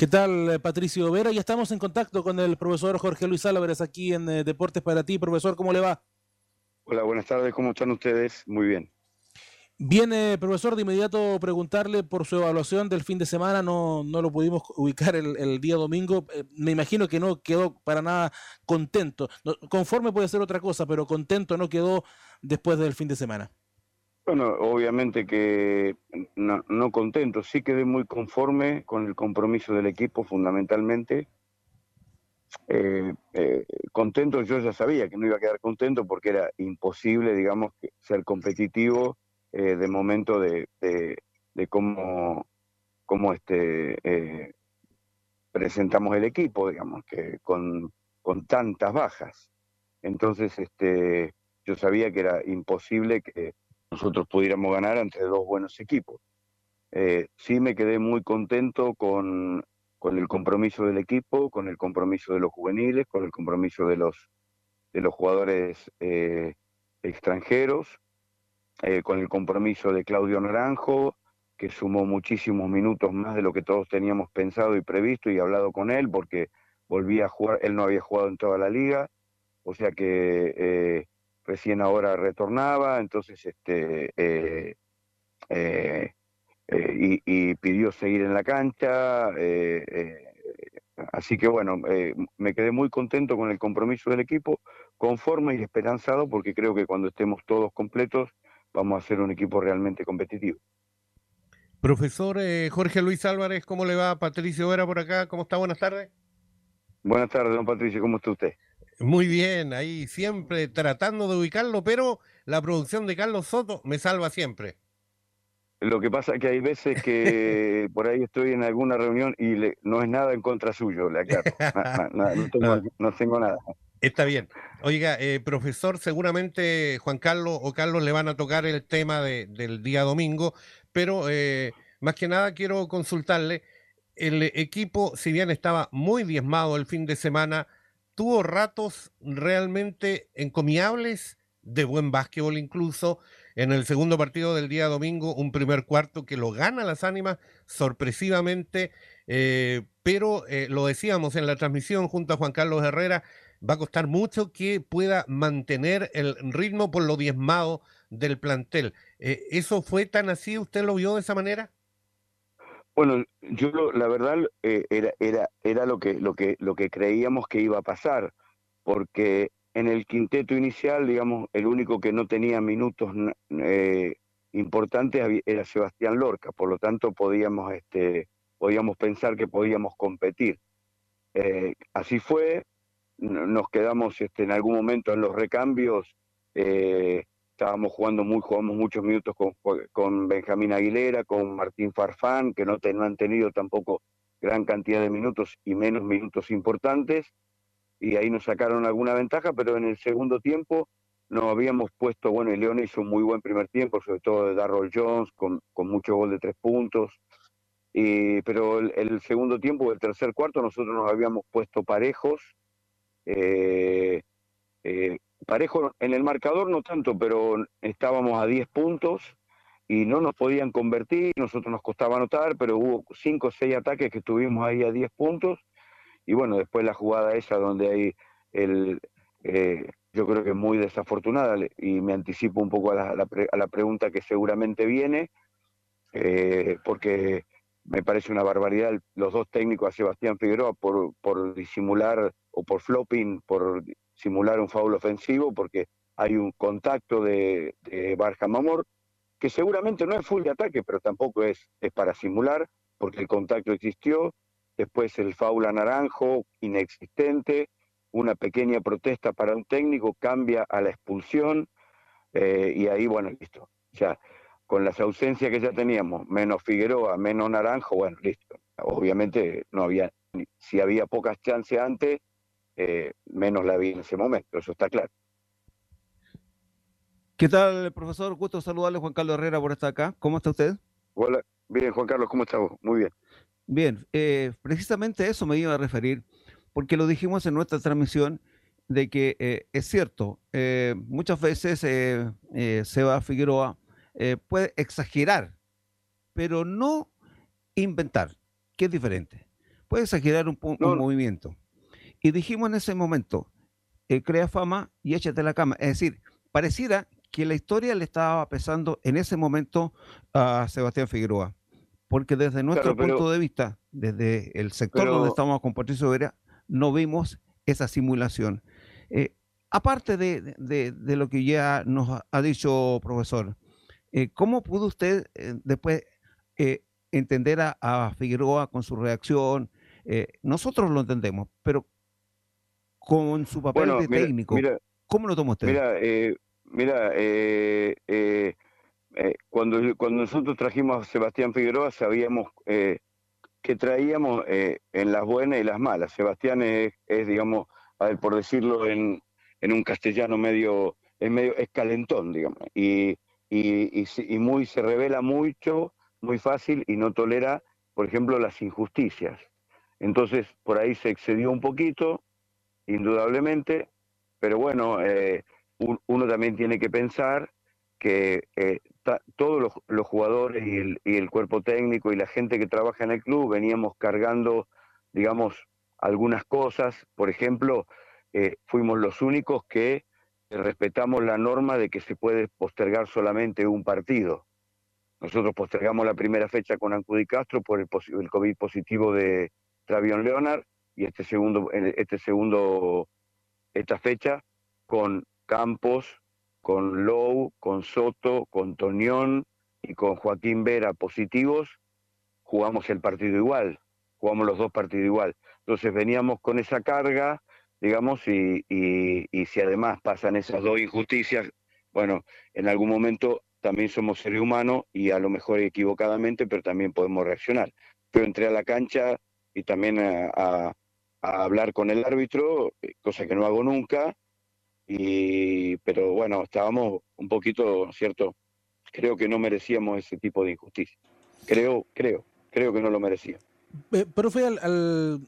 ¿Qué tal, Patricio Vera? Ya estamos en contacto con el profesor Jorge Luis Álvarez aquí en eh, Deportes para ti. Profesor, ¿cómo le va? Hola, buenas tardes. ¿Cómo están ustedes? Muy bien. Viene, profesor, de inmediato preguntarle por su evaluación del fin de semana. No, no lo pudimos ubicar el, día domingo. Eh, me imagino que no quedó para nada contento. conforme puede ser otra cosa, pero contento no quedó después del fin de semana. Bueno, obviamente que no, contento, sí quedé muy conforme con el compromiso del equipo fundamentalmente. Eh, eh, contento, yo ya sabía que no iba a quedar contento porque era imposible, digamos, ser competitivo eh, de momento de, de, cómo, cómo este, presentamos el equipo, digamos, que con, con tantas bajas. Entonces, este, yo sabía que era imposible que nosotros pudiéramos ganar entre dos buenos equipos. Eh, sí me quedé muy contento con, con, el compromiso del equipo, con el compromiso de los juveniles, con el compromiso de los, de los jugadores eh, extranjeros, eh, con el compromiso de Claudio Naranjo, que sumó muchísimos minutos más de lo que todos teníamos pensado y previsto y hablado con él, porque volvía a jugar, él no había jugado en toda la liga, o sea que recién ahora retornaba, entonces este eh, eh, eh, y, pidió seguir en la cancha. así que bueno, me quedé muy contento con el compromiso del equipo, conforme y esperanzado, porque creo que cuando estemos todos completos vamos a ser un equipo realmente competitivo. Profesor Jorge Luis Álvarez, ¿cómo le va? Patricio Vera por acá, ¿cómo está? Buenas tardes. Buenas tardes, don Patricio, ¿cómo está usted? Muy bien, ahí siempre tratando de ubicarlo, pero la producción de Carlos Soto me salva siempre. Lo que pasa es que hay veces que por ahí estoy en alguna reunión y no es nada en contra suyo, le aclaro. no, tengo, nada. Está bien. Oiga, eh, profesor, seguramente Juan Carlos o Carlos le van a tocar el tema del día domingo, pero eh, más que nada quiero consultarle. El equipo, si bien estaba muy diezmado el fin de semana, tuvo ratos realmente encomiables, de buen básquetbol incluso. En el segundo partido del día domingo, un primer cuarto que lo gana las ánimas sorpresivamente, eh, pero eh, lo decíamos en la transmisión junto a Juan Carlos Herrera, va a costar mucho que pueda mantener el ritmo por lo diezmado del plantel. Eh, ¿Eso fue tan así? ¿Usted lo vio de esa manera? Bueno, yo la verdad eh, era, era, era lo, que, lo, que, lo que creíamos que iba a pasar, porque en el quinteto inicial, digamos, el único que no tenía minutos eh, importantes era Sebastián Lorca, por lo tanto podíamos, este, podíamos pensar que podíamos competir. Eh, así fue, nos quedamos este, en algún momento en los recambios estábamos jugando muy, jugamos muchos minutos con, con Benjamín Aguilera, con Martín Farfán, que no, no han tenido tampoco gran cantidad de minutos y menos minutos importantes, y ahí nos sacaron alguna ventaja, pero en el segundo tiempo nos habíamos puesto, bueno, y León hizo un muy buen primer tiempo, sobre todo de Darrell Jones, con, con mucho gol de tres puntos, y, pero el, segundo tiempo, el tercer cuarto, nosotros nos habíamos puesto parejos, eh, eh, parejo en el marcador no tanto, pero estábamos a 10 puntos y no nos podían convertir, nosotros nos costaba anotar, pero hubo 5 o 6 ataques que estuvimos ahí a 10 puntos. Y bueno, después la jugada esa donde hay el... Eh, yo creo que es muy desafortunada y me anticipo un poco a la, a la, pregunta que seguramente viene, eh, porque me parece una barbaridad los dos técnicos a Sebastián Figueroa por, por disimular o por flopping, por simular un foul ofensivo porque hay un contacto de, de Mamor que seguramente no es full de ataque, pero tampoco es, es para simular, porque el contacto existió, después el foul a Naranjo, inexistente, una pequeña protesta para un técnico cambia a la expulsión, eh, y ahí, bueno, listo. Sea, con las ausencias que ya teníamos, menos Figueroa, menos Naranjo, bueno, listo. Obviamente no había, si había pocas chances antes, eh, menos la vi en ese momento, eso está claro. ¿Qué tal, profesor? Gusto saludarle, Juan Carlos Herrera, por estar acá. ¿Cómo está usted? Hola, bien, Juan Carlos, ¿cómo estás Muy bien. Bien, eh, precisamente eso me iba a referir, porque lo dijimos en nuestra transmisión, de que eh, es cierto, muchas veces Seba Figueroa puede exagerar, pero no inventar, que es diferente puede exagerar un, un movimiento. Y dijimos en ese momento, eh, crea fama y échate la cama. Es decir, pareciera que la historia le estaba pesando en ese momento a Sebastián Figueroa. Porque desde nuestro punto de vista, desde el sector donde estamos con Patricio Vera, no vimos esa simulación. Eh, aparte de, de, lo que ya nos ha dicho profesor, eh, ¿cómo pudo usted después entender a, Figueroa con su reacción? nosotros lo entendemos, pero con su papel de técnico. ¿Cómo lo tomó usted? Mira, eh, mira eh, eh, cuando, cuando nosotros trajimos a Sebastián Figueroa sabíamos que traíamos en las buenas y las malas. Sebastián es, digamos, a ver, por decirlo en, en un castellano medio, es medio, es calentón, digamos, y, y, y, muy, se revela mucho, muy fácil y no tolera, por ejemplo, las injusticias. Entonces, por ahí se excedió un poquito, indudablemente, pero bueno, eh, uno también tiene que pensar que eh, todos los, jugadores y el, cuerpo técnico y la gente que trabaja en el club veníamos cargando, digamos, algunas cosas. Por ejemplo, eh, fuimos los únicos que respetamos la norma de que se puede postergar solamente un partido. Nosotros postergamos la primera fecha con Ancudi Castro por el, el COVID positivo de Travion Leonard y este segundo, este segundo, esta fecha con Campos, con Lowe, con Soto, con Toñón y con Joaquín Vera positivos, jugamos el partido igual, jugamos los dos partidos igual. Entonces veníamos con esa carga, digamos, y, y, si además pasan esas dos injusticias, bueno, en algún momento también somos seres humanos y a lo mejor equivocadamente, pero también podemos reaccionar. Pero entré a la cancha y también a hablar con el árbitro, eh, cosa que no hago nunca, y, pero bueno, estábamos un poquito, ¿cierto? Creo que no merecíamos ese tipo de injusticia. Creo, creo, creo que no lo merecía. Eh, pero fue al,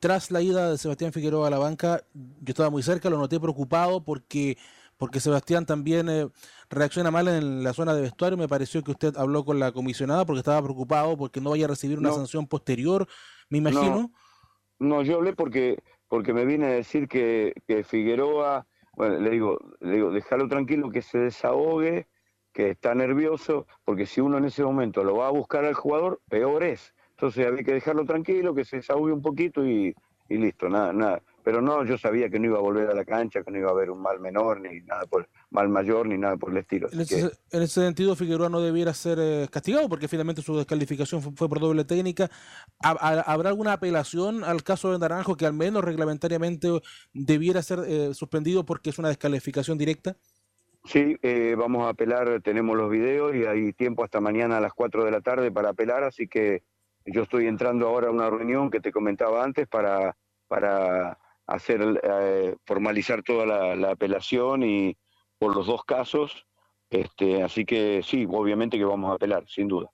tras la ida de Sebastián Figueroa a la banca, yo estaba muy cerca, lo noté preocupado porque porque Sebastián también eh, reacciona mal en la zona de vestuario. Me pareció que usted habló con la comisionada porque estaba preocupado porque no vaya a recibir una sanción posterior, me imagino. No, yo hablé porque, porque me viene a decir que, que Figueroa, bueno, le digo, le digo, déjalo tranquilo, que se desahogue, que está nervioso, porque si uno en ese momento lo va a buscar al jugador, peor es. Entonces había que dejarlo tranquilo, que se desahogue un poquito y, y listo, nada, nada pero no, yo sabía que no iba a volver a la cancha, que no iba a haber un mal menor, ni nada por mal mayor, ni nada por el estilo. En ese, sentido, Figueroa no debiera ser eh, castigado, porque finalmente su descalificación fue, por doble técnica. ¿Habrá alguna apelación al caso de Naranjo que al menos reglamentariamente debiera ser eh, suspendido porque es una descalificación directa? Sí, eh, vamos a apelar, tenemos los videos y hay tiempo hasta mañana a las 4 de la tarde para apelar, así que yo estoy entrando ahora a una reunión que te comentaba antes para, para hacer eh, formalizar toda la, apelación y por los dos casos este así que sí obviamente que vamos a apelar sin duda.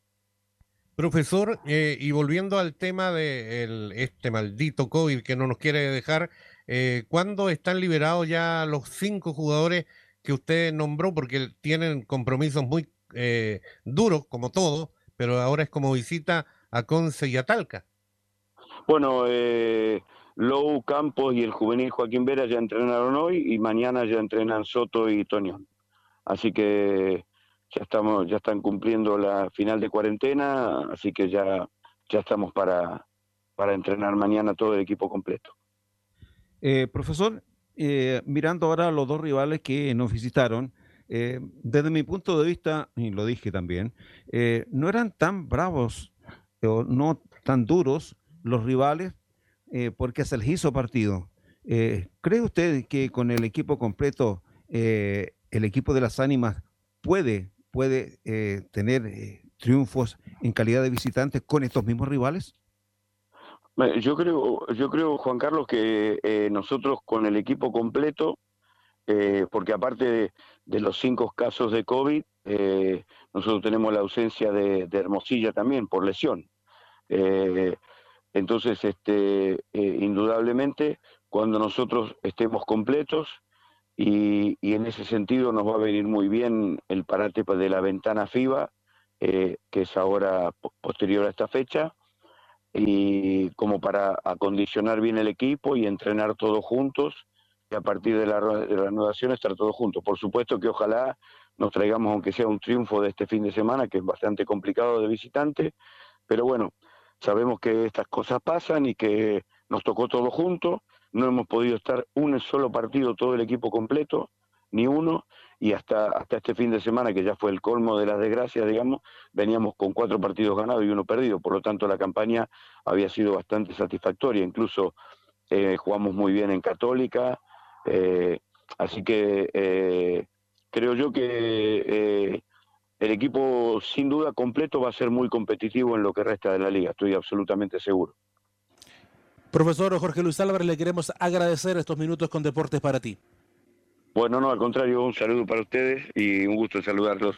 Profesor eh, y volviendo al tema de este maldito covid que no nos quiere dejar eh, ¿cuándo están liberados ya los cinco jugadores que usted nombró porque tienen compromisos muy eh, duros como todos pero ahora es como visita a Conce y a Talca. Bueno eh Lou Campos y el juvenil Joaquín Vera ya entrenaron hoy y mañana ya entrenan Soto y Toñón. Así que ya estamos, ya están cumpliendo la final de cuarentena, así que ya, ya estamos para, para entrenar mañana todo el equipo completo. Eh, profesor, eh, mirando ahora los dos rivales que nos visitaron, eh, desde mi punto de vista, y lo dije también, no eran tan bravos o no tan duros los rivales eh, porque se les hizo partido. Eh, ¿Cree usted que con el equipo completo, eh, el equipo de las ánimas puede, puede tener triunfos en calidad de visitante con estos mismos rivales? Yo creo, yo creo, Juan Carlos, que nosotros con el equipo completo, porque aparte de, los cinco casos de COVID, nosotros tenemos la ausencia de Hermosilla también por lesión. Entonces, este, eh, indudablemente, cuando nosotros estemos completos, y, en ese sentido nos va a venir muy bien el parate de la ventana FIBA, eh, que es ahora posterior a esta fecha, y como para acondicionar bien el equipo y entrenar todos juntos y a partir de la, de la renovación estar todos juntos. Por supuesto que ojalá nos traigamos aunque sea un triunfo de este fin de semana, que es bastante complicado de visitante, pero bueno, sabemos que estas cosas pasan y que nos tocó todo junto, no hemos podido estar un solo partido todo el equipo completo, ni uno, y hasta, hasta este fin de semana, que ya fue el colmo de las desgracias, digamos, veníamos con cuatro partidos ganados y uno perdido, por lo tanto la campaña había sido bastante satisfactoria, incluso eh, jugamos muy bien en Católica, eh, así que eh, creo yo que el equipo sin duda completo va a ser muy competitivo en lo que resta de la liga, estoy absolutamente seguro. Profesor Jorge Luis Álvarez, le queremos agradecer estos minutos con Deportes para ti. Bueno, no, al contrario, un saludo para ustedes y un gusto saludarlos